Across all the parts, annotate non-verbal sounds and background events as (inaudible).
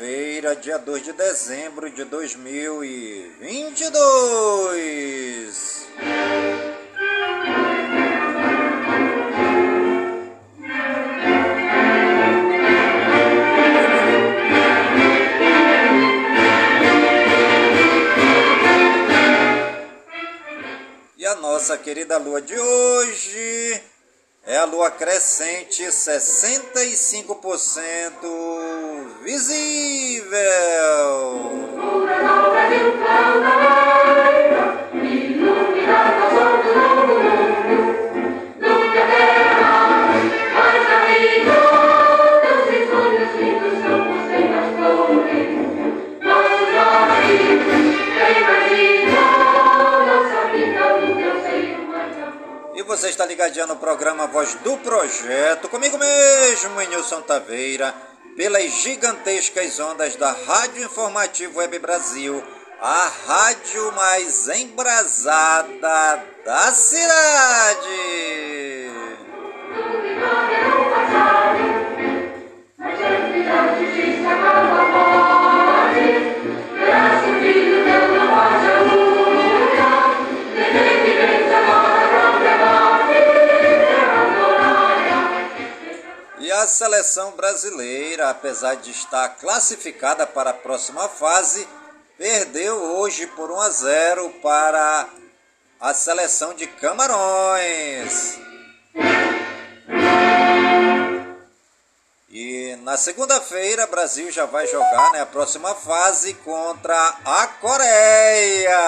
sexta-feira, dia 2 de dezembro de 2022. E a nossa querida lua de hoje é a lua crescente 65% visível. E você está ligadinho no programa Voz do Projeto, comigo mesmo, Nilson Taveira, pelas gigantescas ondas da Rádio Informativo Web Brasil, a rádio mais embrasada da cidade. A seleção brasileira, apesar de estar classificada para a próxima fase, perdeu hoje por 1 a 0 para a seleção de Camarões. E na segunda-feira, Brasil já vai jogar né, a próxima fase contra a Coreia.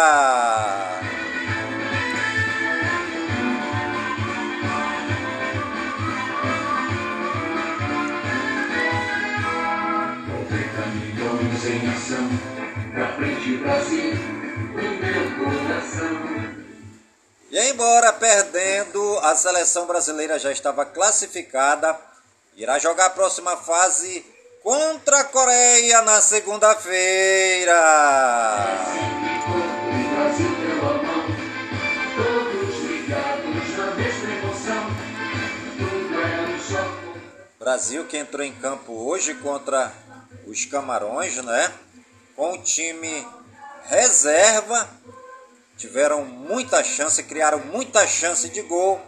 E embora perdendo, a seleção brasileira já estava classificada. Irá jogar a próxima fase contra a Coreia na segunda-feira. Brasil que entrou em campo hoje contra os Camarões, né? Com o time reserva. Tiveram muita chance, criaram muita chance de gol,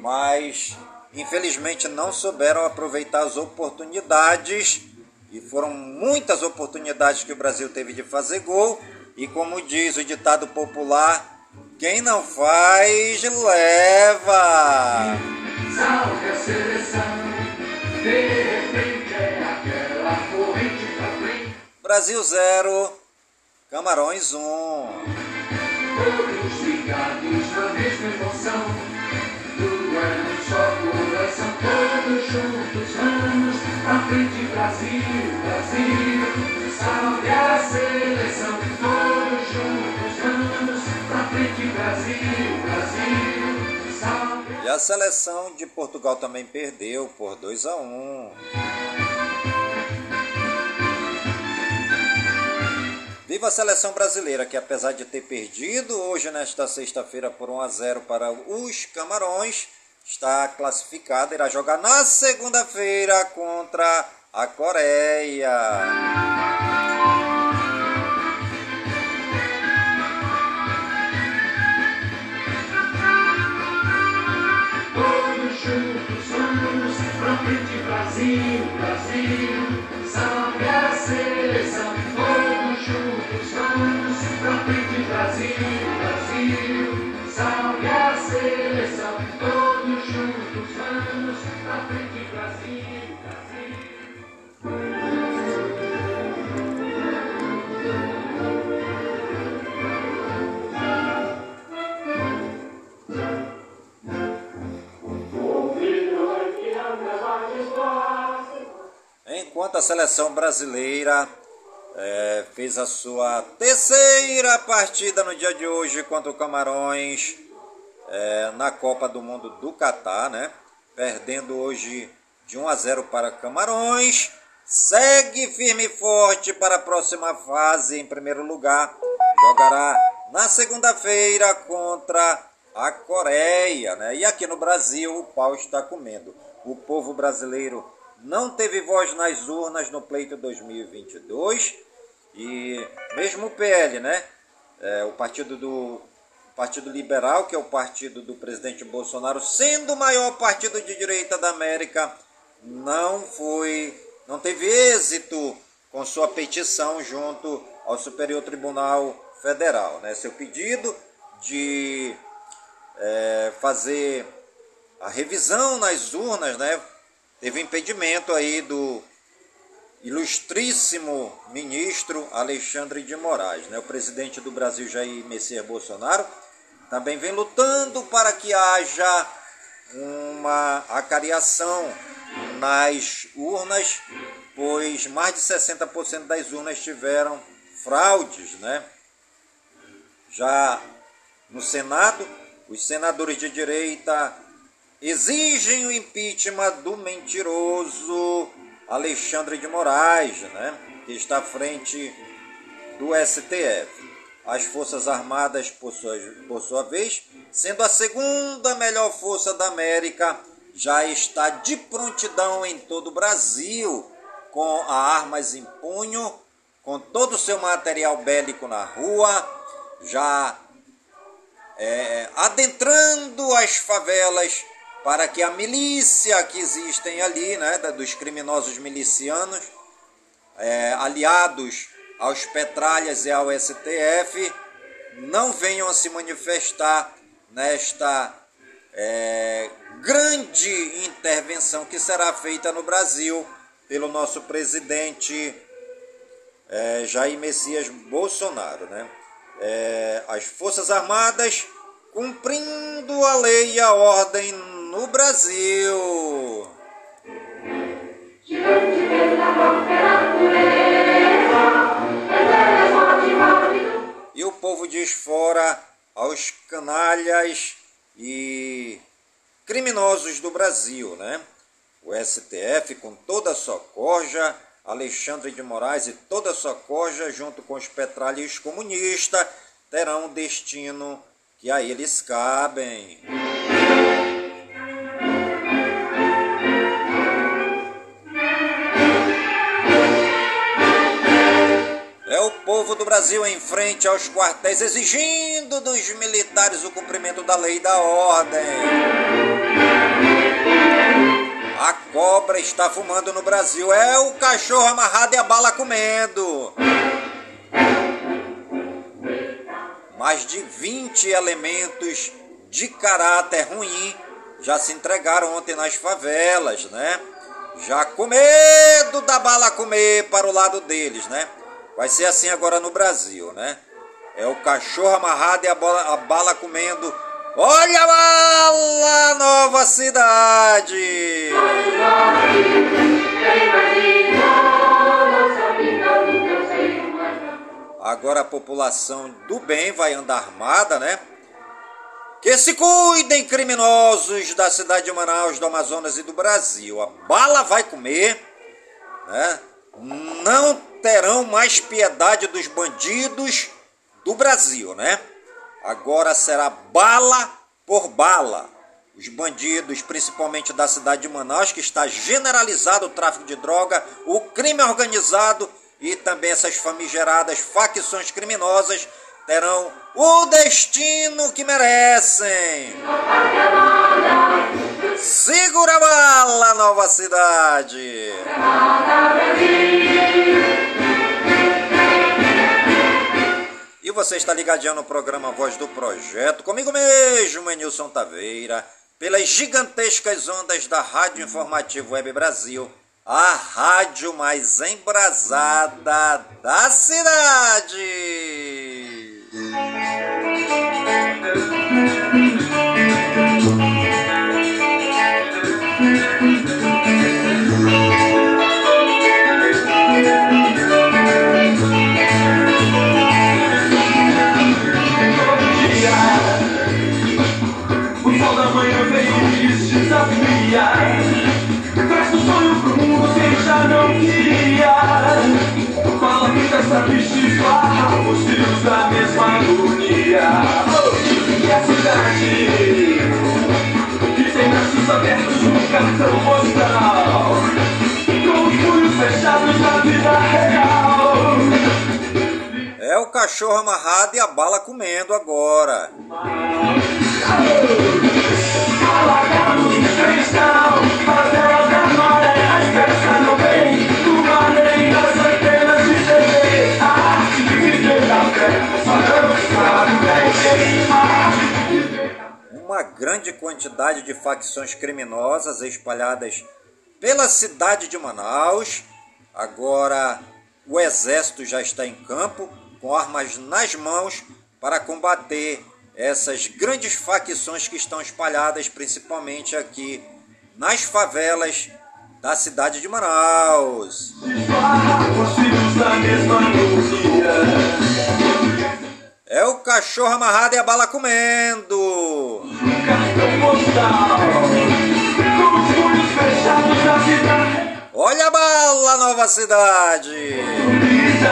mas infelizmente não souberam aproveitar as oportunidades. E foram muitas oportunidades que o Brasil teve de fazer gol. E como diz o ditado popular, quem não faz, leva. Salve a seleção, de repente é aquela corrente pra frente. Brasil 0, Camarões 1. Todos ligados na mesma emoção. Um só coração, todos juntos vamos pra frente, Brasil, Brasil. Salve a seleção, todos juntos vamos pra frente, Brasil, Brasil. Salve E a seleção de Portugal também perdeu por 2 a 1. Viva a seleção brasileira, que apesar de ter perdido hoje nesta sexta-feira por 1 a 0 para os Camarões, está classificada e irá jogar na segunda-feira contra a Coreia. Brasil, Brasil, salve a seleção. Enquanto a seleção brasileira é, fez a sua terceira partida no dia de hoje contra o Camarões é, na Copa do Mundo do Catar, né? Perdendo hoje de 1 a 0 para Camarões. Segue firme e forte para a próxima fase em primeiro lugar. Jogará na segunda-feira contra a Coreia, né? E aqui no Brasil o pau está comendo. O povo brasileiro não teve voz nas urnas no pleito 2022 e mesmo o PL, né? É, o partido do Partido Liberal, que é o partido do presidente Bolsonaro, sendo o maior partido de direita da América, não foi, não teve êxito com sua petição junto ao Superior Tribunal Federal, né? Seu pedido de é, fazer a revisão nas urnas, né? Teve impedimento aí do ilustríssimo ministro Alexandre de Moraes, né? O presidente do Brasil Jair Messias Bolsonaro também vem lutando para que haja uma acariação nas urnas, pois mais de 60% das urnas tiveram fraudes, né? Já no Senado, os senadores de direita exigem o impeachment do mentiroso Alexandre de Moraes, né, que está à frente do STF. As Forças Armadas, por sua, por sua vez, sendo a segunda melhor força da América, já está de prontidão em todo o Brasil, com armas em punho, com todo o seu material bélico na rua, já é, adentrando as favelas para que a milícia que existem ali, né, dos criminosos milicianos, é, aliados aos Petralhas e ao STF, não venham a se manifestar nesta é, grande intervenção que será feita no Brasil pelo nosso presidente é, Jair Messias Bolsonaro. Né? É, as Forças Armadas cumprindo a lei e a ordem no Brasil. E o povo diz fora aos canalhas e criminosos do Brasil, né? O STF, com toda a sua corja, Alexandre de Moraes e toda a sua corja, junto com os petralhos comunistas, terão um destino que a eles cabem. Povo do Brasil em frente aos quartéis exigindo dos militares o cumprimento da lei e da ordem. A cobra está fumando no Brasil, é o cachorro amarrado e a bala comendo. Mais de 20 elementos de caráter ruim já se entregaram ontem nas favelas, né? Já com medo da bala comer para o lado deles, né? Vai ser assim agora no Brasil, né? É o cachorro amarrado e a, bola, a bala comendo. Olha a bala, nova cidade! Agora a população do bem vai andar armada, né? Que se cuidem criminosos da cidade de Manaus, do Amazonas e do Brasil. A bala vai comer, né? Não terão mais piedade dos bandidos do Brasil, né? Agora será bala por bala. Os bandidos, principalmente da cidade de Manaus, que está generalizado o tráfico de droga, o crime organizado e também essas famigeradas facções criminosas terão o destino que merecem. Segura a bala, Nova Cidade! E você está ligadinho no programa Voz do Projeto, comigo mesmo, Enilson Taveira, pelas gigantescas ondas da Rádio Informativo Web Brasil, a rádio mais embrasada da cidade. Traz Com os punhos fechados na vida real É o cachorro amarrado e a bala comendo agora. Alagados de cristal, favelas da maré, a esperança não vem. Uma lei das antenas de TV, a arte de viver fé, só bem. Uma grande quantidade de facções criminosas espalhadas pela cidade de Manaus. Agora o exército já está em campo com armas nas mãos para combater essas grandes facções que estão espalhadas principalmente aqui nas favelas da cidade de Manaus. É o cachorro amarrado e a bala comendo. Olha a bala, nova cidade. Brisa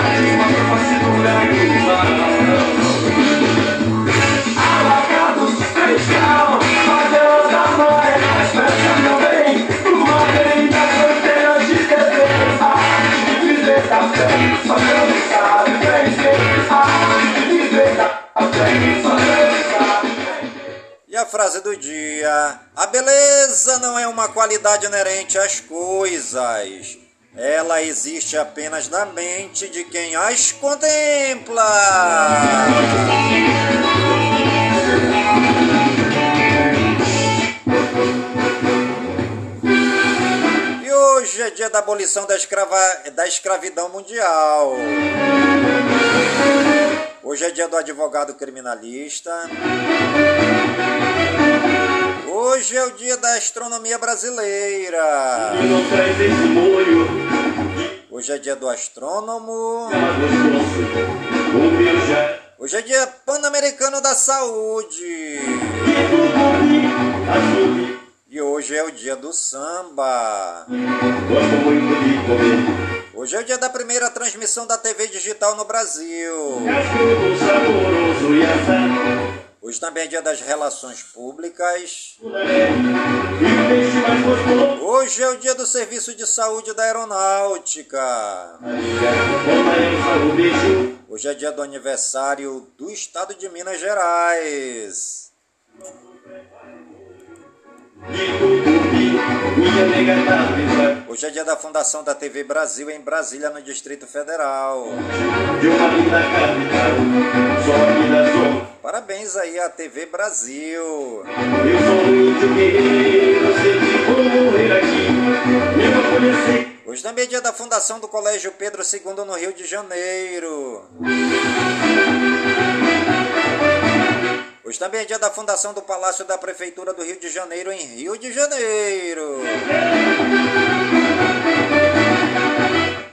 frase do dia: A beleza não é uma qualidade inerente às coisas. Ela existe apenas na mente de quem as contempla. E hoje é dia da abolição da, escrava- da escravidão mundial. Hoje é dia do advogado criminalista. Hoje é o dia da astronomia brasileira. Hoje é dia do astrônomo. Hoje é dia pan-americano da saúde. E hoje é o dia do samba. Hoje é o dia da primeira transmissão da TV digital no Brasil. Hoje também é dia das relações públicas. Hoje é o dia do serviço de saúde da aeronáutica. Hoje é dia do aniversário do estado de Minas Gerais. Hoje é dia da fundação da TV Brasil em Brasília, no Distrito Federal. Parabéns aí à TV Brasil. Hoje também é dia da fundação do Colégio Pedro II no Rio de Janeiro. Hoje também é dia da fundação do Palácio da Prefeitura do Rio de Janeiro em Rio de Janeiro.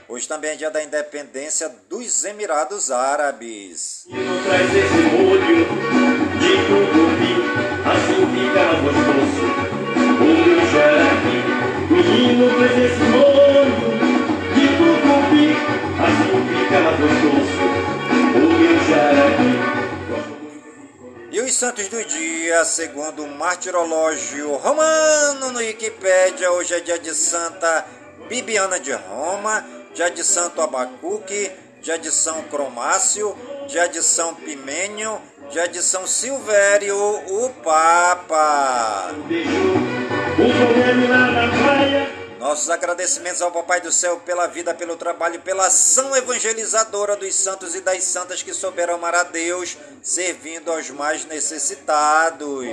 Hoje também é dia da independência dos Emirados Árabes. Santos do dia, segundo o martirológio romano no Wikipédia, hoje é dia de Santa Bibiana de Roma, dia de Santo Abacuque, dia de São Cromácio, dia de São Pimênio, dia de São Silvério, o Papa. um beijo Nossos agradecimentos ao Papai do Céu pela vida, pelo trabalho, pela ação evangelizadora dos santos e das santas que souberam amar a Deus, servindo aos mais necessitados.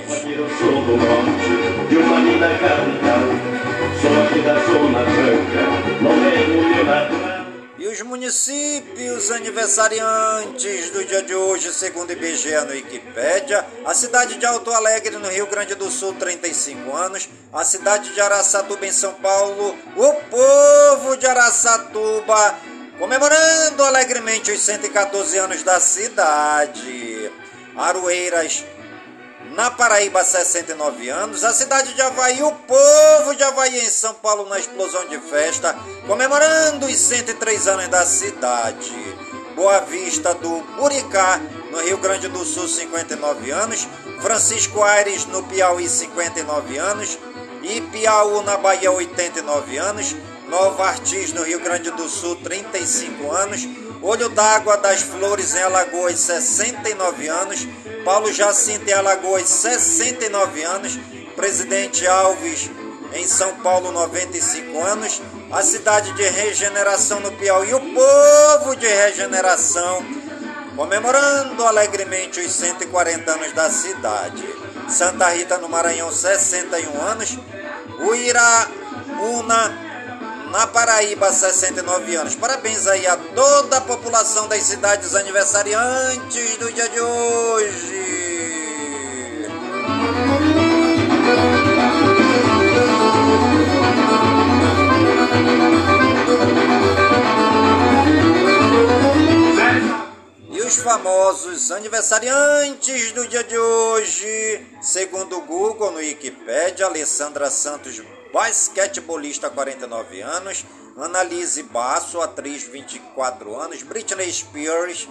Os municípios aniversariantes do dia de hoje, segundo IBGE no Wikipédia, a cidade de Alto Alegre, no Rio Grande do Sul, 35 anos, a cidade de Araçatuba, em São Paulo, o povo de Araçatuba comemorando alegremente os 114 anos da cidade. Aroeiras, na Paraíba, 69 anos. A cidade de Havaí, o povo de Havaí em São Paulo na explosão de festa, comemorando os 103 anos da cidade. Boa Vista do Buricá, no Rio Grande do Sul, 59 anos. Francisco Aires, no Piauí, 59 anos. E na Bahia, 89 anos. Nova Artis, no Rio Grande do Sul, 35 anos. Olho d'Água das Flores, em Alagoas, 69 anos. Paulo Jacinto em Alagoas, 69 anos. Presidente Alves em São Paulo, 95 anos. A cidade de Regeneração no Piauí, o povo de Regeneração, comemorando alegremente os 140 anos da cidade. Santa Rita no Maranhão, 61 anos. Uiraúna na Paraíba, 69 anos. Parabéns aí a toda a população das cidades aniversariantes do dia de hoje. E os famosos aniversariantes do dia de hoje, segundo o Google no Wikipedia, Alessandra Santos basquetebolista 49 anos, Annalise Basso, atriz 24 anos, Britney Spears,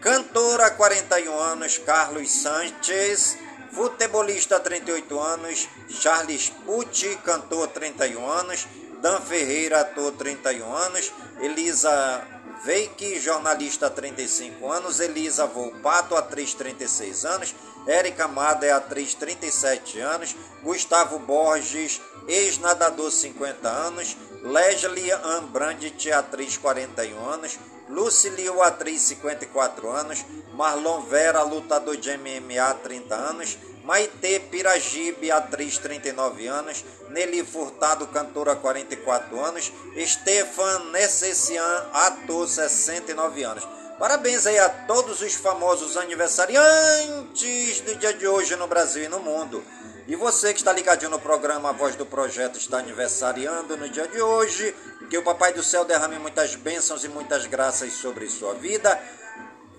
cantora 41 anos, Carlos Sanchez, futebolista 38 anos, Charles Pucci, cantor 31 anos, Dan Ferreira, ator 31 anos, Elisa Veik, jornalista 35 anos, Elisa Volpato, atriz 36 anos, Érica Amada é atriz 37 anos, Gustavo Borges, ex-nadador 50 anos, Leslie Ann Brandt, atriz 41 anos, Lucilio, atriz 54 anos, Marlon Vera, lutador de MMA 30 anos, Maite Piragibe, atriz 39 anos, Nelly Furtado, cantora 44 anos, Stefan Necessian, ator 69 anos. Parabéns aí a todos os famosos aniversariantes do dia de hoje no Brasil e no mundo. E você que está ligadinho no programa A Voz do Projeto está aniversariando no dia de hoje. Que o Papai do Céu derrame muitas bênçãos e muitas graças sobre sua vida.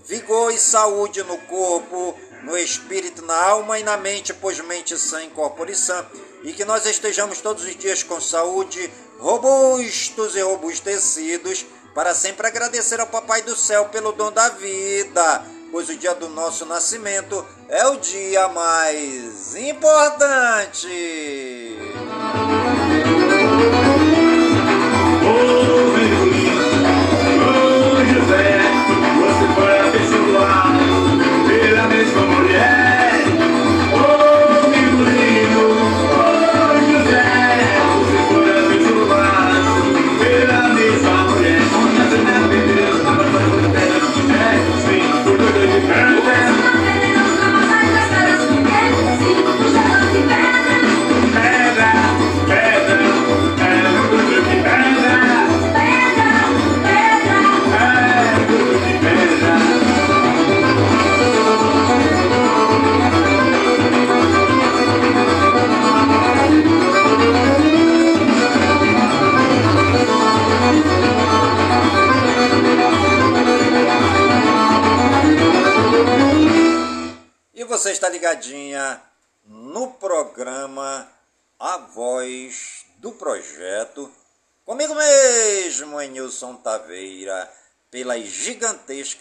Vigor e saúde no corpo, no espírito, na alma e na mente, pois mente sã incorpore sã. E que nós estejamos todos os dias com saúde, robustos e robustecidos, para sempre agradecer ao Papai do Céu pelo dom da vida pois o dia do nosso nascimento é o dia mais importante.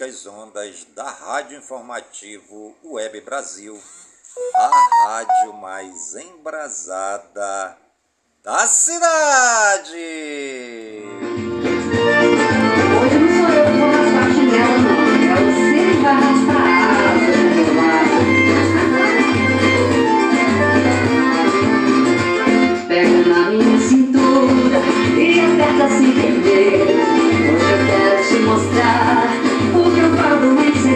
as ondas da Rádio Informativo Web Brasil, a rádio mais embrasada da cidade. Hoje não sou eu que vou é você que vai do meu lado. Na minha cintura e aperta se perder. Hoje eu quero te mostrar.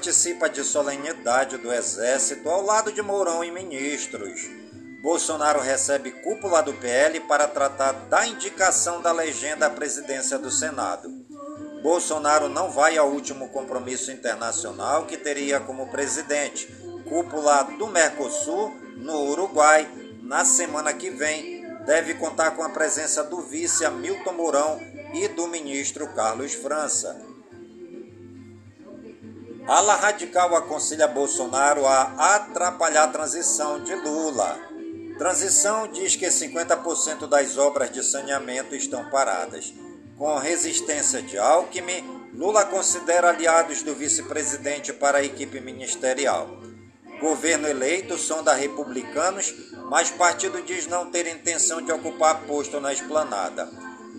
participa de solenidade do Exército ao lado de Mourão e ministros. Bolsonaro recebe cúpula do PL para tratar da indicação da legenda à presidência do Senado. Bolsonaro não vai ao último compromisso internacional que teria como presidente, cúpula do Mercosul, no Uruguai, na semana que vem. Deve contar com a presença do vice Hamilton Mourão e do ministro Carlos França. Ala radical aconselha Bolsonaro a atrapalhar a transição de Lula. Transição diz que 50% das obras de saneamento estão paradas. Com resistência de Alckmin, Lula considera aliados do vice-presidente para a equipe ministerial. Governo eleito sonda republicanos, mas partido diz não ter intenção de ocupar posto na esplanada.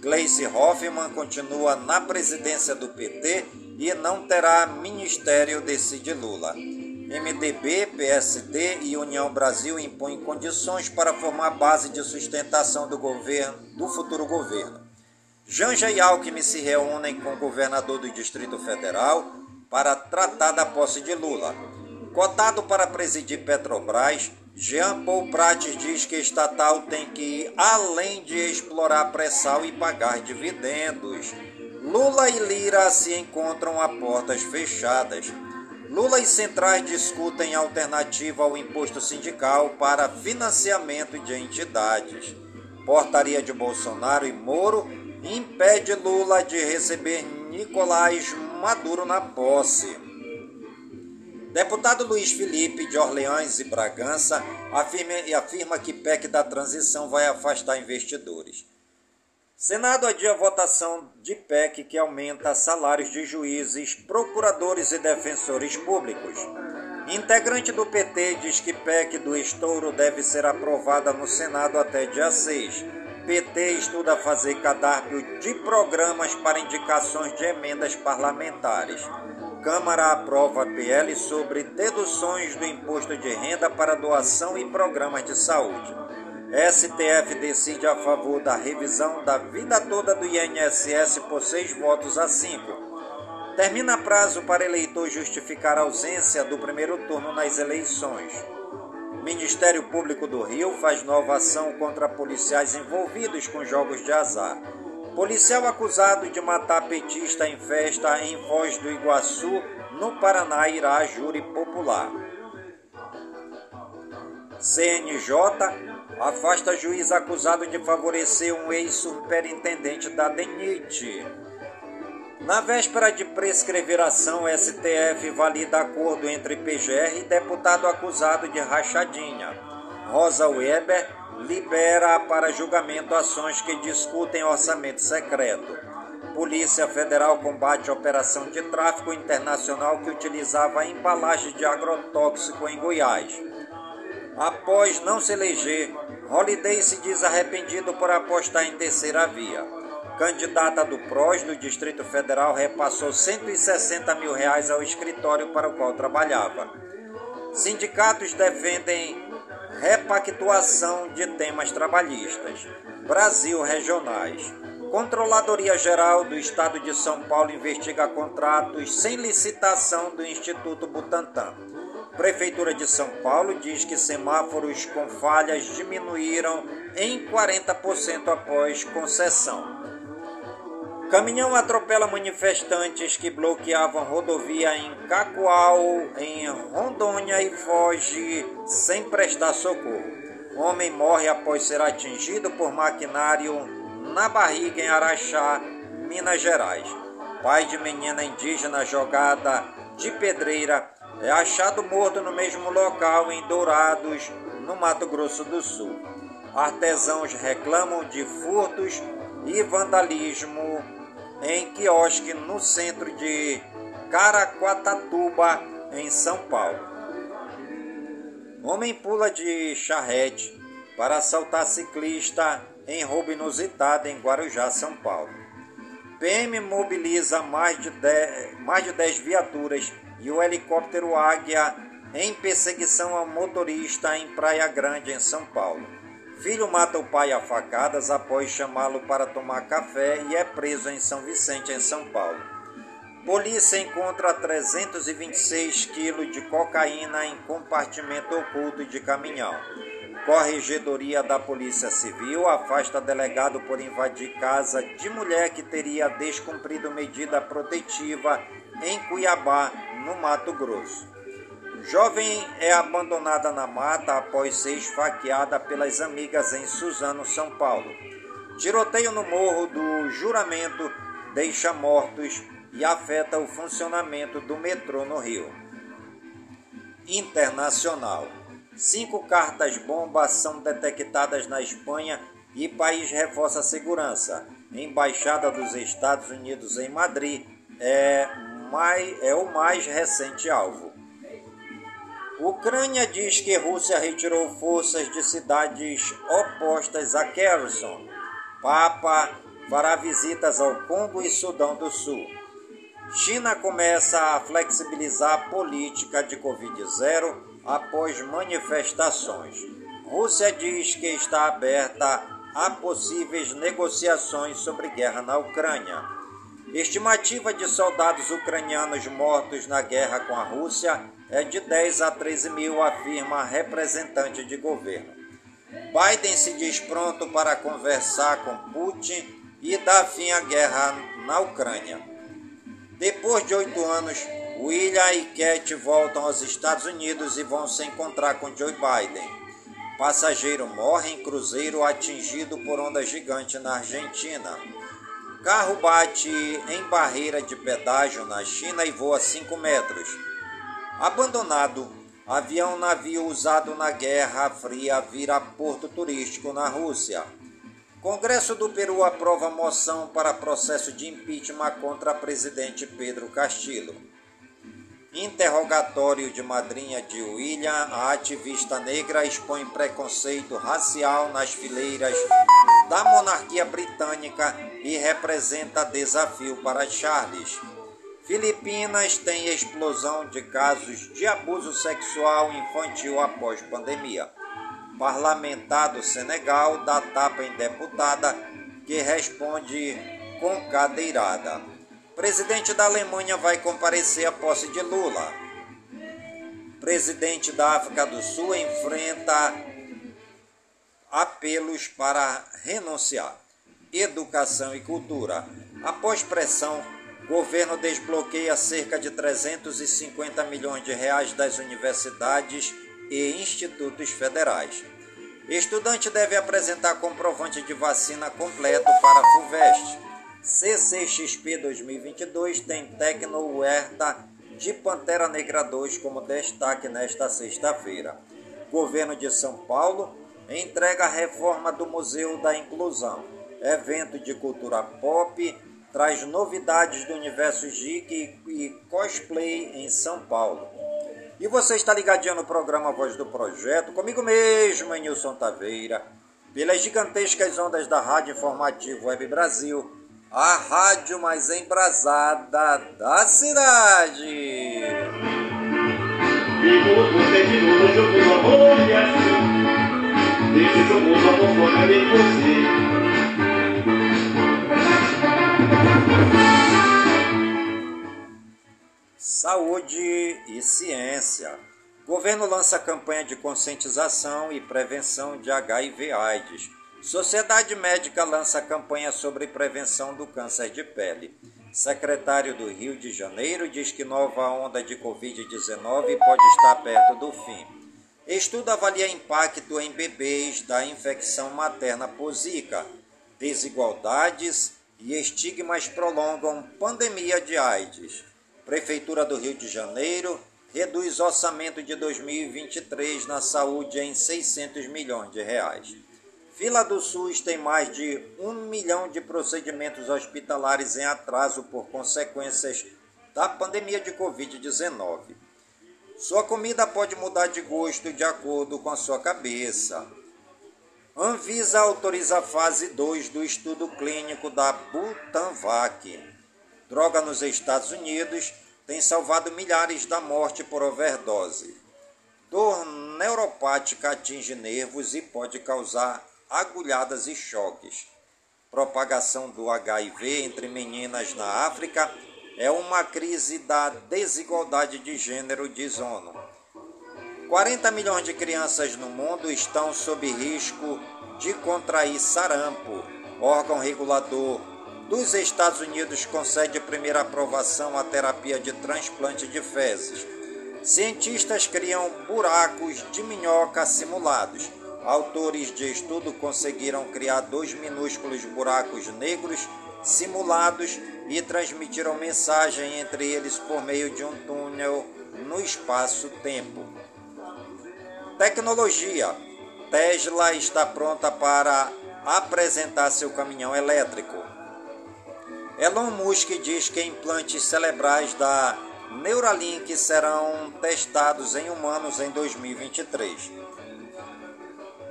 Gleice Hoffmann continua na presidência do PT e não terá ministério, decide Lula. MDB, PSD e União Brasil impõem condições para formar base de sustentação do governo, do futuro governo. Janja e Alckmin se reúnem com o governador do Distrito Federal para tratar da posse de Lula. Cotado para presidir Petrobras, Jean Paul Prates diz que estatal tem que ir além de explorar pré-sal e pagar dividendos. Lula e Lira se encontram a portas fechadas. Lula e centrais discutem alternativa ao imposto sindical para financiamento de entidades. Portaria de Bolsonaro e Moro impede Lula de receber Nicolás Maduro na posse. Deputado Luiz Felipe de Orleans e Bragança afirma, afirma que PEC da transição vai afastar investidores. Senado adia a votação de PEC que aumenta salários de juízes, procuradores e defensores públicos. Integrante do PT diz que PEC do estouro deve ser aprovada no Senado até dia 6. PT estuda fazer cadápio de programas para indicações de emendas parlamentares. Câmara aprova PL sobre deduções do imposto de renda para doação e programas de saúde. STF decide a favor da revisão da vida toda do INSS por seis votos a cinco. Termina prazo para eleitor justificar a ausência do primeiro turno nas eleições. Ministério Público do Rio faz nova ação contra policiais envolvidos com jogos de azar. Policial acusado de matar petista em festa em Foz do Iguaçu, no Paraná, irá a júri popular. CNJ afasta juiz acusado de favorecer um ex-superintendente da DENIT. Na véspera de prescrever ação, STF valida acordo entre PGR e deputado acusado de rachadinha. Rosa Weber libera para julgamento ações que discutem orçamento secreto. Polícia Federal combate operação de tráfico internacional que utilizava embalagem de agrotóxico em Goiás. Após não se eleger, Holiday se diz arrependido por apostar em terceira via. Candidata do PROS do Distrito Federal repassou 160 mil reais ao escritório para o qual trabalhava. Sindicatos defendem repactuação de temas trabalhistas. Brasil Regionais. Controladoria Geral do Estado de São Paulo investiga contratos sem licitação do Instituto Butantan. Prefeitura de São Paulo diz que semáforos com falhas diminuíram em 40% após concessão. Caminhão atropela manifestantes que bloqueavam rodovia em Cacoal, em Rondônia e foge sem prestar socorro. Homem morre após ser atingido por maquinário na barriga em Araxá, Minas Gerais. Pai de menina indígena jogada de pedreira é achado morto no mesmo local em Dourados, no Mato Grosso do Sul. Artesãos reclamam de furtos e vandalismo em quiosque no centro de Caraguatatuba, em São Paulo. Homem pula de charrete para assaltar ciclista em roubo inusitado em Guarujá, São Paulo. PM mobiliza mais de 10, mais de 10 viaturas e o helicóptero Águia em perseguição ao motorista em Praia Grande, em São Paulo. Filho mata o pai a facadas após chamá-lo para tomar café e é preso em São Vicente, em São Paulo. Polícia encontra 326 quilos de cocaína em compartimento oculto de caminhão. Corregedoria da Polícia Civil afasta delegado por invadir casa de mulher que teria descumprido medida protetiva em Cuiabá, no Mato Grosso. Jovem é abandonada na mata após ser esfaqueada pelas amigas em Suzano, São Paulo. Tiroteio no Morro do Juramento deixa mortos e afeta o funcionamento do metrô no Rio. Internacional. Cinco cartas-bombas são detectadas na Espanha e país reforça a segurança. Embaixada dos Estados Unidos em Madrid é, mais, é o mais recente alvo. Ucrânia diz que Rússia retirou forças de cidades opostas a Kherson. Papa fará visitas ao Congo e Sudão do Sul. China começa a flexibilizar a política de Covid-0 após manifestações. Rússia diz que está aberta a possíveis negociações sobre guerra na Ucrânia. Estimativa de soldados ucranianos mortos na guerra com a Rússia é de 10 a 13 mil, afirma representante de governo. Biden se diz pronto para conversar com Putin e dar fim à guerra na Ucrânia. Depois de oito anos, William e Kate voltam aos Estados Unidos e vão se encontrar com Joe Biden. Passageiro morre em cruzeiro atingido por onda gigante na Argentina. Carro bate em barreira de pedágio na China e voa 5 metros. Abandonado, avião navio usado na Guerra Fria vira porto turístico na Rússia. Congresso do Peru aprova moção para processo de impeachment contra presidente Pedro Castillo. Interrogatório de madrinha de William, a ativista negra expõe preconceito racial nas fileiras da monarquia britânica e representa desafio para Charles. Filipinas tem explosão de casos de abuso sexual infantil após pandemia. Parlamentar do Senegal dá tapa em deputada que responde com cadeirada. Presidente da Alemanha vai comparecer à posse de Lula. Presidente da África do Sul enfrenta apelos para renunciar. Educação e cultura. Após pressão, governo desbloqueia cerca de 350 milhões de reais das universidades e institutos federais. Estudante deve apresentar comprovante de vacina completo para a FUVEST. CCXP 2022 tem Tecno Huerta de Pantera Negra 2 como destaque nesta sexta-feira. Governo de São Paulo entrega a reforma do Museu da Inclusão. Evento de cultura pop traz novidades do universo geek e cosplay em São Paulo. E você está ligadinho no programa Voz do Projeto, comigo mesmo, Nilson Taveira, pelas gigantescas ondas da Rádio Informativo Web Brasil, a rádio mais embrasada da cidade. Saúde e ciência. Governo lança campanha de conscientização e prevenção de HIV/AIDS. Sociedade Médica lança campanha sobre prevenção do câncer de pele. Secretário do Rio de Janeiro diz que nova onda de Covid-19 pode estar perto do fim. Estudo avalia impacto em bebês da infecção materna por Zika. Desigualdades e estigmas prolongam pandemia de AIDS. Prefeitura do Rio de Janeiro reduz orçamento de 2023 na saúde em 600 milhões de reais. Fila do SUS tem mais de um milhão de procedimentos hospitalares em atraso por consequências da pandemia de Covid-19. Sua comida pode mudar de gosto de acordo com a sua cabeça. Anvisa autoriza a fase 2 do estudo clínico da Butanvac. Droga nos Estados Unidos tem salvado milhares da morte por overdose. Dor neuropática atinge nervos e pode causar agulhadas e choques. Propagação do HIV entre meninas na África é uma crise da desigualdade de gênero, diz ONU. 40 milhões de crianças no mundo estão sob risco de contrair sarampo. Órgão regulador dos Estados Unidos concede primeira aprovação à terapia de transplante de fezes. Cientistas criam buracos de minhoca simulados. Autores de estudo conseguiram criar dois minúsculos buracos negros simulados e transmitiram mensagem entre eles por meio de um túnel no espaço-tempo. Tecnologia: Tesla está pronta para apresentar seu caminhão elétrico. Elon Musk diz que implantes cerebrais da Neuralink serão testados em humanos em 2023.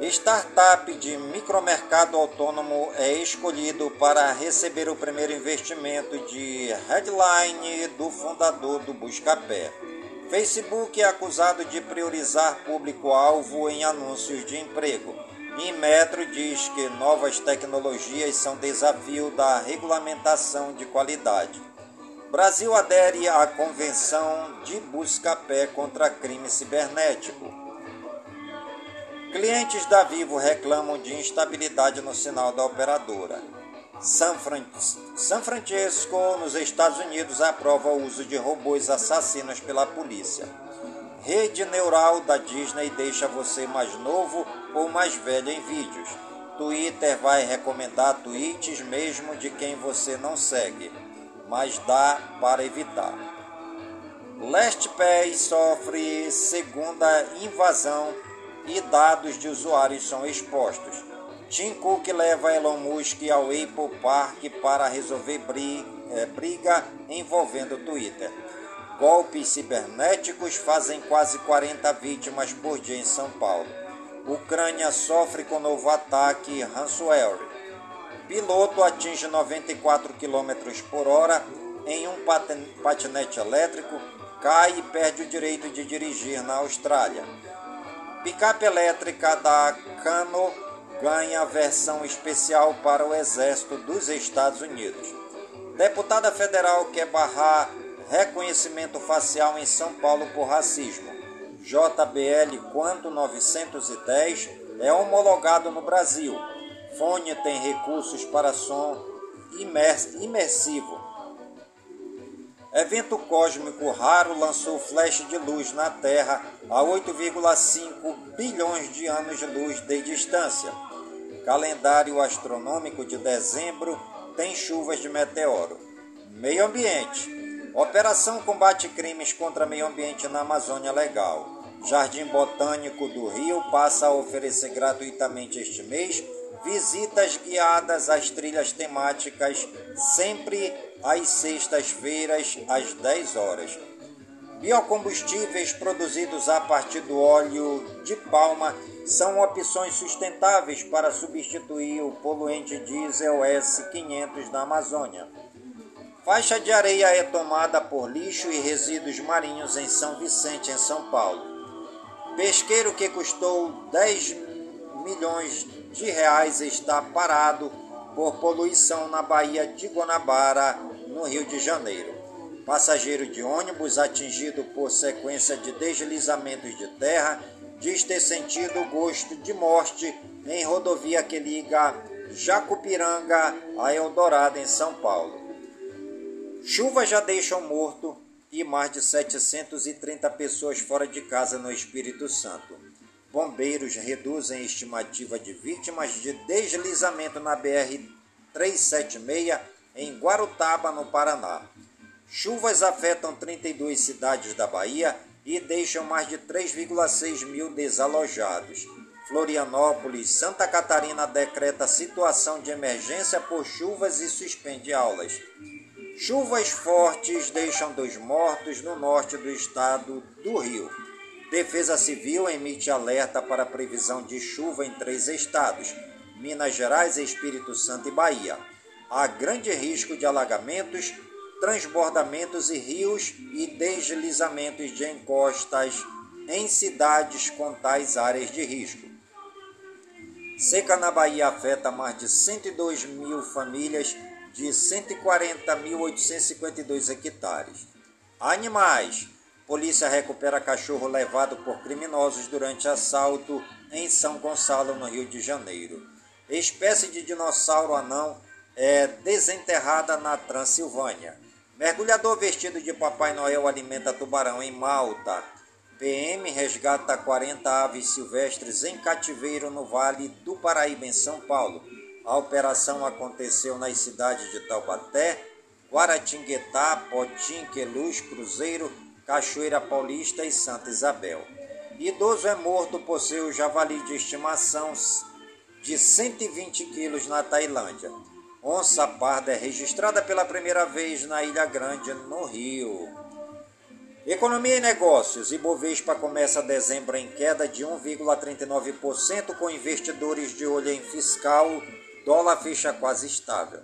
Startup de micromercado autônomo é escolhido para receber o primeiro investimento de headline do fundador do Buscapé. Facebook é acusado de priorizar público-alvo em anúncios de emprego. Inmetro diz que novas tecnologias são desafio da regulamentação de qualidade. Brasil adere à Convenção de Busca-Pé contra Crime Cibernético. Clientes da Vivo reclamam de instabilidade no sinal da operadora. São Francisco, nos Estados Unidos, aprova o uso de robôs assassinos pela polícia. Rede neural da Disney deixa você mais novo ou mais velho em vídeos. Twitter vai recomendar tweets mesmo de quem você não segue, mas dá para evitar. LastPass sofre segunda invasão e dados de usuários são expostos. Tim Cook leva Elon Musk ao Apple Park para resolver eh, briga envolvendo o Twitter. Golpes cibernéticos fazem quase 40 vítimas por dia em São Paulo. Ucrânia sofre com novo ataque ransomware. Piloto atinge 94 km por hora em um patinete elétrico, cai e perde o direito de dirigir na Austrália. Picape elétrica da Cano ganha versão especial para o Exército dos Estados Unidos. Deputada federal quer barrar reconhecimento facial em São Paulo por racismo. JBL Quanto 910 é homologado no Brasil. Fone tem recursos para som imersivo. Evento cósmico raro lançou flash de luz na Terra a 8,5 bilhões de anos de luz de distância. Calendário astronômico de dezembro tem chuvas de meteoro. Meio ambiente. Operação combate crimes contra meio ambiente na Amazônia Legal. Jardim Botânico do Rio passa a oferecer gratuitamente este mês visitas guiadas às trilhas temáticas sempre às sextas-feiras às 10 horas. Biocombustíveis produzidos a partir do óleo de palma são opções sustentáveis para substituir o poluente diesel S500 da Amazônia. Faixa de areia é tomada por lixo e resíduos marinhos em São Vicente, em São Paulo. Pesqueiro que custou 10 milhões de reais está parado por poluição na Baía de Guanabara, no Rio de Janeiro. Passageiro de ônibus atingido por sequência de deslizamentos de terra diz ter sentido gosto de morte em rodovia que liga Jacupiranga a Eldorado, em São Paulo. Chuvas já deixam morto e mais de 730 pessoas fora de casa no Espírito Santo. Bombeiros reduzem estimativa de vítimas de deslizamento na BR-376 em Guarutaba, no Paraná. Chuvas afetam 32 cidades da Bahia e deixam mais de 3,6 mil desalojados. Florianópolis, Santa Catarina decreta situação de emergência por chuvas e suspende aulas. Chuvas fortes deixam dois mortos no norte do estado do Rio. Defesa Civil emite alerta para previsão de chuva em três estados: Minas Gerais, Espírito Santo e Bahia. Há grande risco de alagamentos, transbordamentos e rios e deslizamentos de encostas em cidades com tais áreas de risco. Seca na Bahia afeta mais de 102 mil famílias de 140.852 hectares. Animais. Polícia recupera cachorro levado por criminosos durante assalto em São Gonçalo, no Rio de Janeiro. Espécie de dinossauro anão é desenterrada na Transilvânia. Mergulhador vestido de Papai Noel alimenta tubarão em Malta. PM resgata 40 aves silvestres em cativeiro no Vale do Paraíba, em São Paulo. A operação aconteceu nas cidades de Taubaté, Guaratinguetá, Potim, Queluz, Cruzeiro, Cachoeira Paulista e Santa Isabel. Idoso é morto por seu javali de estimação de 120 quilos na Tailândia. Onça parda é registrada pela primeira vez na Ilha Grande, no Rio. Economia e negócios. Ibovespa começa dezembro em queda de 1,39%, com investidores de olho em fiscal. Dólar fecha quase estável.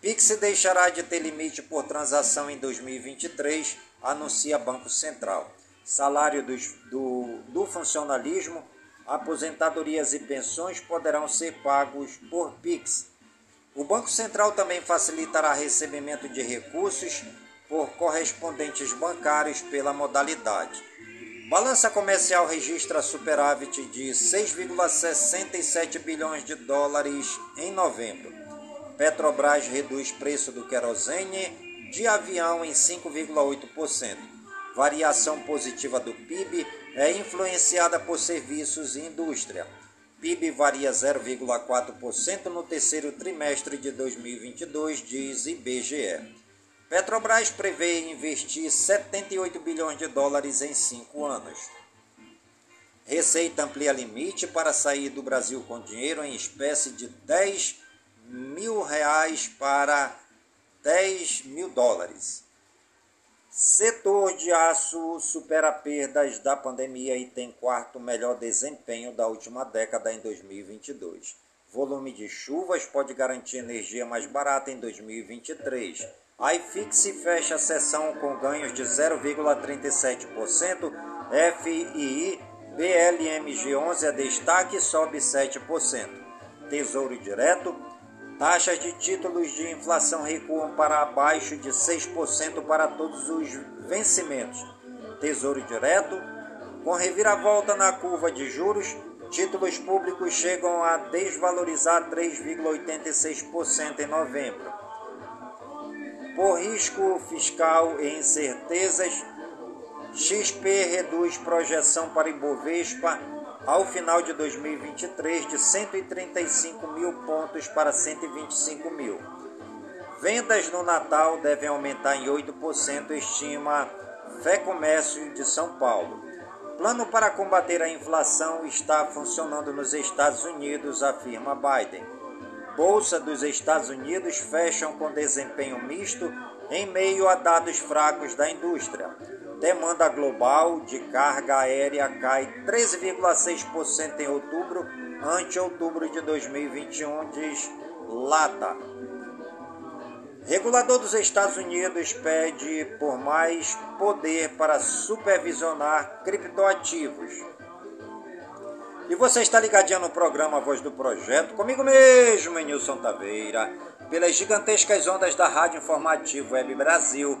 Pix deixará de ter limite por transação em 2023, anuncia Banco Central. Salário dos, do, do funcionalismo, aposentadorias e pensões poderão ser pagos por Pix. O Banco Central também facilitará recebimento de recursos por correspondentes bancários pela modalidade. Balança comercial registra superávit de 6,67 bilhões de dólares em novembro. Petrobras reduz preço do querosene de avião em 5,8%. Variação positiva do PIB é influenciada por serviços e indústria. PIB varia 0,4% no terceiro trimestre de 2022, diz IBGE. Petrobras prevê investir 78 bilhões de dólares em cinco anos. Receita amplia limite para sair do Brasil com dinheiro em espécie de 10 mil reais para 10 mil dólares. Setor de aço supera perdas da pandemia e tem quarto melhor desempenho da última década em 2022. Volume de chuvas pode garantir energia mais barata em 2023. A IFIX fecha a sessão com ganhos de 0,37%. FII BLMG11 é destaque sobe 7%. Tesouro Direto Taxas de títulos de inflação recuam para abaixo de 6% para todos os vencimentos. Tesouro Direto, com reviravolta na curva de juros, títulos públicos chegam a desvalorizar 3,86% em novembro. Por risco fiscal e incertezas, XP reduz projeção para Ibovespa ao final de 2023 de 135 mil pontos para 125 mil. Vendas no Natal devem aumentar em 8%, estima Fé Comércio de São Paulo. Plano para combater a inflação está funcionando nos Estados Unidos, afirma Biden. Bolsa dos Estados Unidos fecham com desempenho misto em meio a dados fracos da indústria. Demanda global de carga aérea cai 13,6% em outubro, ante outubro de 2021, diz Lata. Regulador dos Estados Unidos pede por mais poder para supervisionar criptoativos. E você está ligadinho no programa Voz do Projeto, comigo mesmo, Nilson Taveira, pelas gigantescas ondas da Rádio Informativo Web Brasil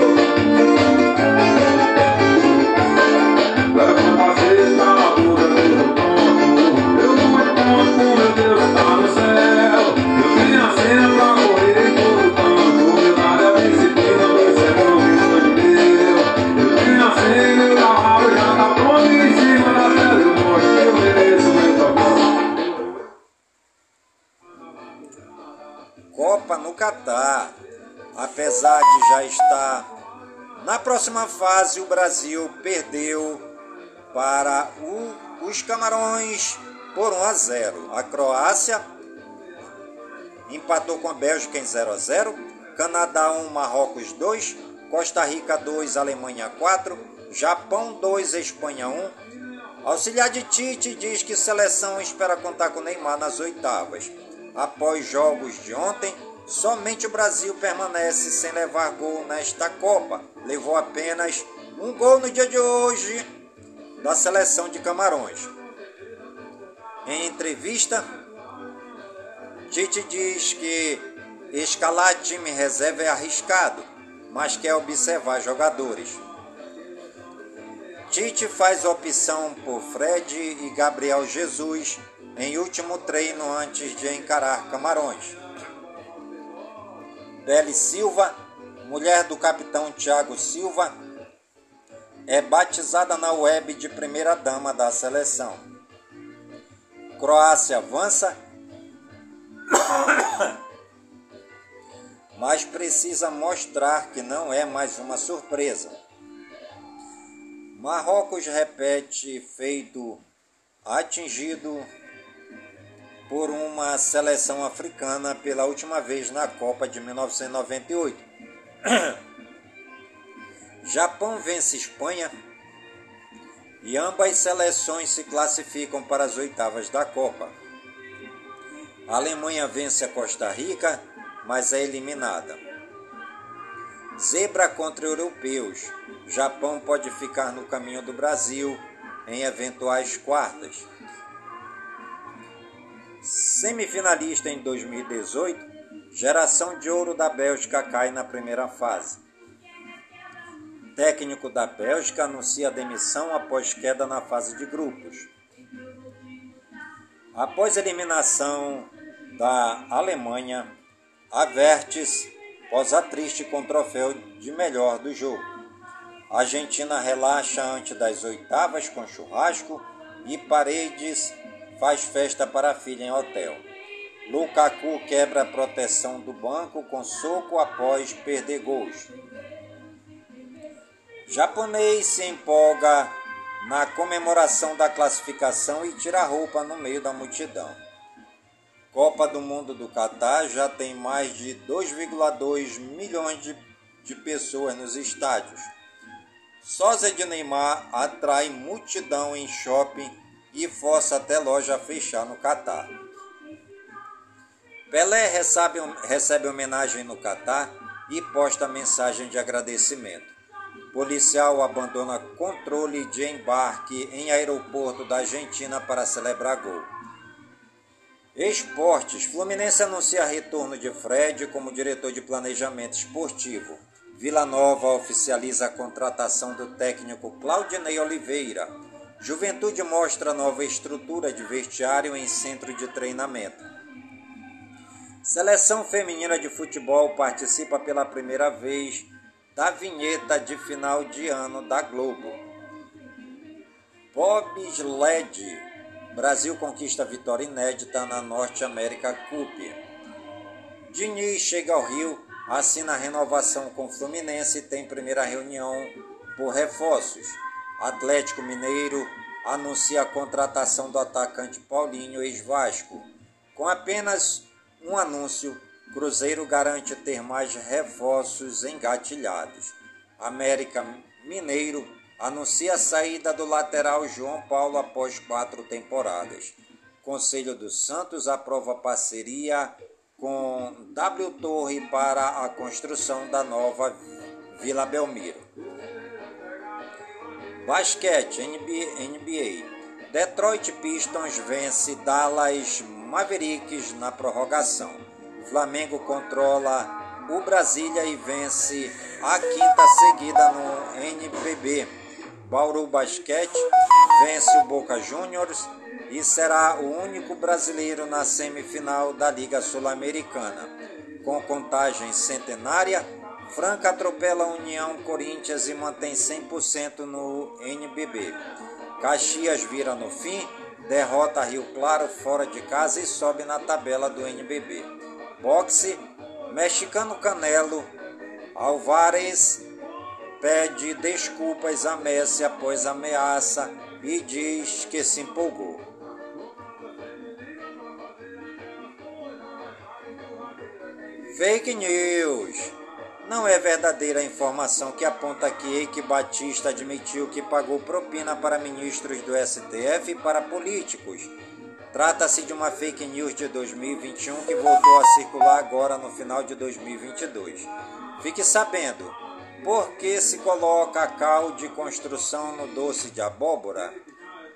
Catar. Apesar de já estar na próxima fase, o Brasil perdeu para o, os Camarões por 1 a 0. A Croácia empatou com a Bélgica em 0 a 0. Canadá 1, Marrocos 2, Costa Rica 2, Alemanha 4, Japão 2, Espanha 1. Auxiliar de Tite diz que seleção espera contar com Neymar nas oitavas. Após jogos de ontem, somente o Brasil permanece sem levar gol nesta Copa. Levou apenas um gol no dia de hoje da seleção de Camarões. Em entrevista, Tite diz que escalar time reserva é arriscado, mas quer observar jogadores. Tite faz opção por Fred e Gabriel Jesus em último treino antes de encarar Camarões. Beli Silva, mulher do capitão Thiago Silva, é batizada na web de primeira dama da seleção. Croácia avança, (coughs) mas precisa mostrar que não é mais uma surpresa. Marrocos repete feito atingido por uma seleção africana pela última vez na Copa de 1998. (clears throat) Japão vence Espanha e ambas seleções se classificam para as oitavas da Copa. A Alemanha vence a Costa Rica, mas é eliminada. Zebra contra europeus. Japão pode ficar no caminho do Brasil em eventuais quartas. Semifinalista em 2018, geração de ouro da Bélgica cai na primeira fase. Técnico da Bélgica anuncia demissão após queda na fase de grupos. Após eliminação da Alemanha, Avertes posa triste com troféu de melhor do jogo. A Argentina relaxa antes das oitavas com churrasco e Paredes faz festa para a filha em hotel. Lukaku quebra a proteção do banco com soco após perder gols. Japonês se empolga na comemoração da classificação e tira a roupa no meio da multidão. Copa do Mundo do Catar já tem mais de 2,2 milhões de, de pessoas nos estádios. Sósia de Neymar atrai multidão em shopping e força até loja a fechar no Catar. Pelé recebe, recebe homenagem no Catar e posta mensagem de agradecimento. Policial abandona controle de embarque em aeroporto da Argentina para celebrar gol. Esportes. Fluminense anuncia retorno de Fred como diretor de planejamento esportivo. Vila Nova oficializa a contratação do técnico Claudinei Oliveira. Juventude mostra nova estrutura de vestiário em centro de treinamento. Seleção feminina de futebol participa pela primeira vez da vinheta de final de ano da Globo. Bobsled. Brasil conquista vitória inédita na Norte América Cup. Diniz chega ao Rio, assina renovação com Fluminense e tem primeira reunião por reforços. Atlético Mineiro anuncia a contratação do atacante Paulinho, ex-Vasco. Com apenas um anúncio, Cruzeiro garante ter mais reforços engatilhados. América Mineiro anuncia a saída do lateral João Paulo após quatro temporadas. Conselho dos Santos aprova parceria com W Torre para a construção da nova Vila Belmiro. Basquete, NBA. Detroit Pistons vence Dallas Mavericks na prorrogação. Flamengo controla o Brasília e vence a quinta seguida no NBB. Bauru Basquete vence o Boca Juniors e será o único brasileiro na semifinal da Liga Sul-Americana. Com contagem centenária, Franca atropela União Corinthians e mantém 100% no NBB. Caxias vira no fim, derrota Rio Claro fora de casa e sobe na tabela do NBB. Boxe, Mexicano Canelo Alvarez pede desculpas a Messi após ameaça e diz que se empolgou. Fake News. Não é verdadeira a informação que aponta que Eike Batista admitiu que pagou propina para ministros do STF e para políticos. Trata-se de uma fake news de 2021 que voltou a circular agora no final de 2022. Fique sabendo, por que se coloca cal de construção no doce de abóbora?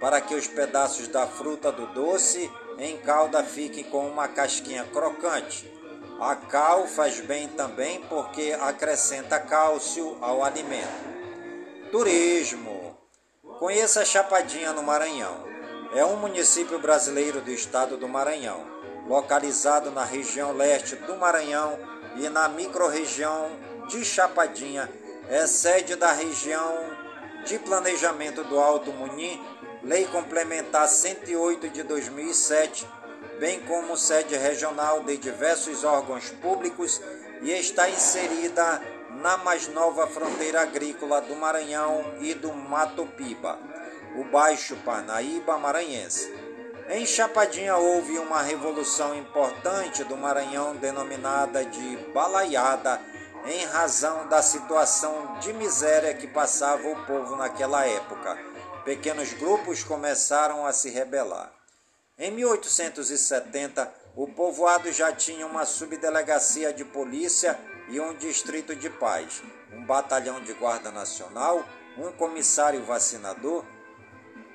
Para que os pedaços da fruta do doce em calda fiquem com uma casquinha crocante. A cal faz bem também porque acrescenta cálcio ao alimento. Turismo. Conheça Chapadinha no Maranhão. É um município brasileiro do estado do Maranhão, localizado na região leste do Maranhão e na microrregião de Chapadinha. É sede da região de planejamento do Alto Muni, Lei Complementar 108 de 2007 bem como sede regional de diversos órgãos públicos e está inserida na mais nova fronteira agrícola do Maranhão e do Mato Piba, o Baixo Parnaíba Maranhense. Em Chapadinha houve uma revolução importante do Maranhão denominada de Balaiada, em razão da situação de miséria que passava o povo naquela época. Pequenos grupos começaram a se rebelar. Em 1870, o povoado já tinha uma subdelegacia de polícia e um distrito de paz, um batalhão de guarda nacional, um comissário vacinador,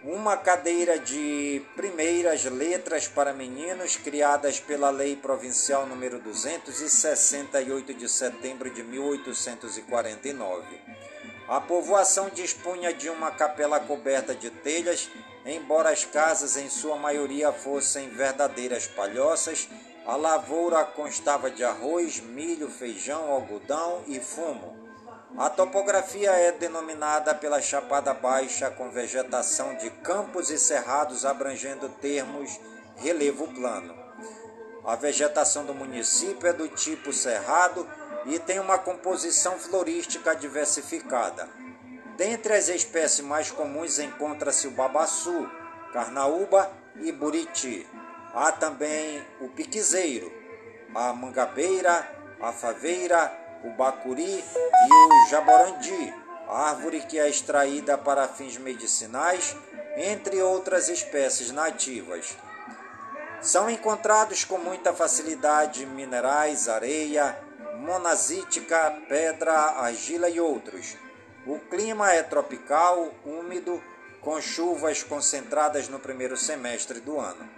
uma cadeira de primeiras letras para meninos criadas pela Lei Provincial número 268 de setembro de 1849. A povoação dispunha de uma capela coberta de telhas Embora as casas em sua maioria fossem verdadeiras palhoças, a lavoura constava de arroz, milho, feijão, algodão e fumo. A topografia é denominada pela Chapada Baixa, com vegetação de campos e cerrados abrangendo termos relevo plano. A vegetação do município é do tipo cerrado e tem uma composição florística diversificada. Dentre as espécies mais comuns encontra-se o babaçu, carnaúba e buriti. Há também o piquizeiro, a mangabeira, a faveira, o bacuri e o jaborandi, árvore que é extraída para fins medicinais, entre outras espécies nativas. São encontrados com muita facilidade minerais, areia, monazítica, pedra, argila e outros. O clima é tropical, úmido, com chuvas concentradas no primeiro semestre do ano.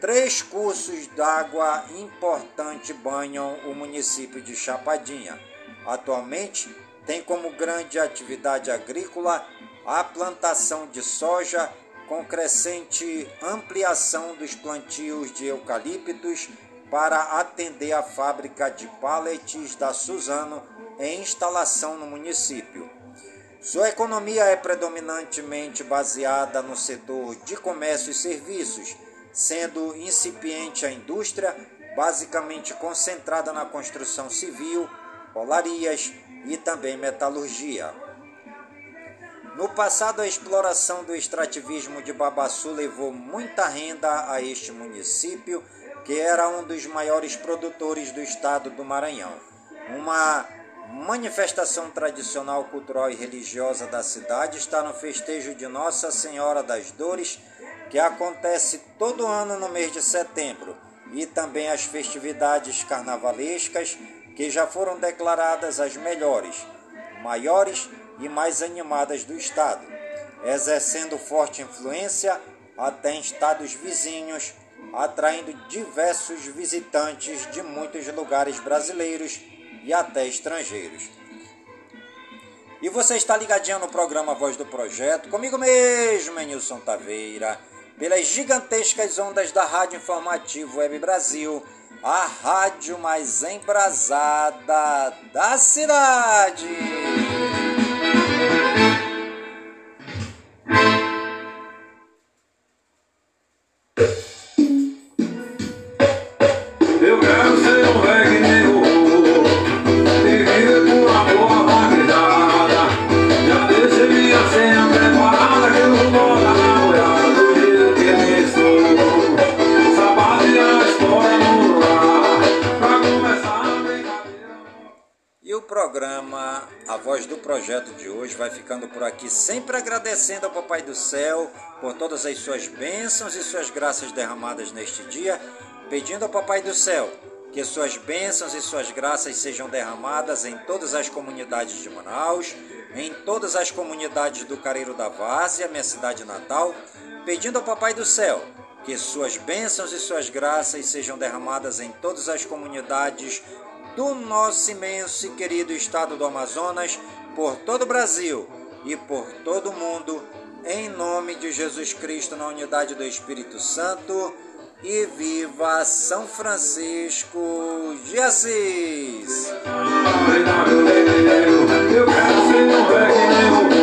Três cursos d'água importante banham o município de Chapadinha. Atualmente, tem como grande atividade agrícola a plantação de soja, com crescente ampliação dos plantios de eucaliptos para atender a fábrica de pallets da Suzano em instalação no município. Sua economia é predominantemente baseada no setor de comércio e serviços, sendo incipiente a indústria, basicamente concentrada na construção civil, polarias e também metalurgia. No passado, a exploração do extrativismo de Babaçu levou muita renda a este município, que era um dos maiores produtores do estado do Maranhão. Uma manifestação tradicional, cultural e religiosa da cidade está no festejo de Nossa Senhora das Dores, que acontece todo ano no mês de setembro, e também as festividades carnavalescas, que já foram declaradas as melhores, maiores e mais animadas do estado, exercendo forte influência até em estados vizinhos, atraindo diversos visitantes de muitos lugares brasileiros e até estrangeiros. E você está ligadinho no programa Voz do Projeto, comigo mesmo, Nilson Taveira, pelas gigantescas ondas da Rádio Informativo Web Brasil, a rádio mais embrasada da cidade. Graças derramadas neste dia, pedindo ao Papai do Céu que suas bênçãos e suas graças sejam derramadas em todas as comunidades de Manaus, em todas as comunidades do Careiro da Várzea, minha cidade natal, pedindo ao Papai do Céu que suas bênçãos e suas graças sejam derramadas em todas as comunidades do nosso imenso e querido estado do Amazonas, por todo o Brasil e por todo o mundo, em nome de Jesus Cristo, na unidade do Espírito Santo. E viva São Francisco de Assis! Eu quero ser um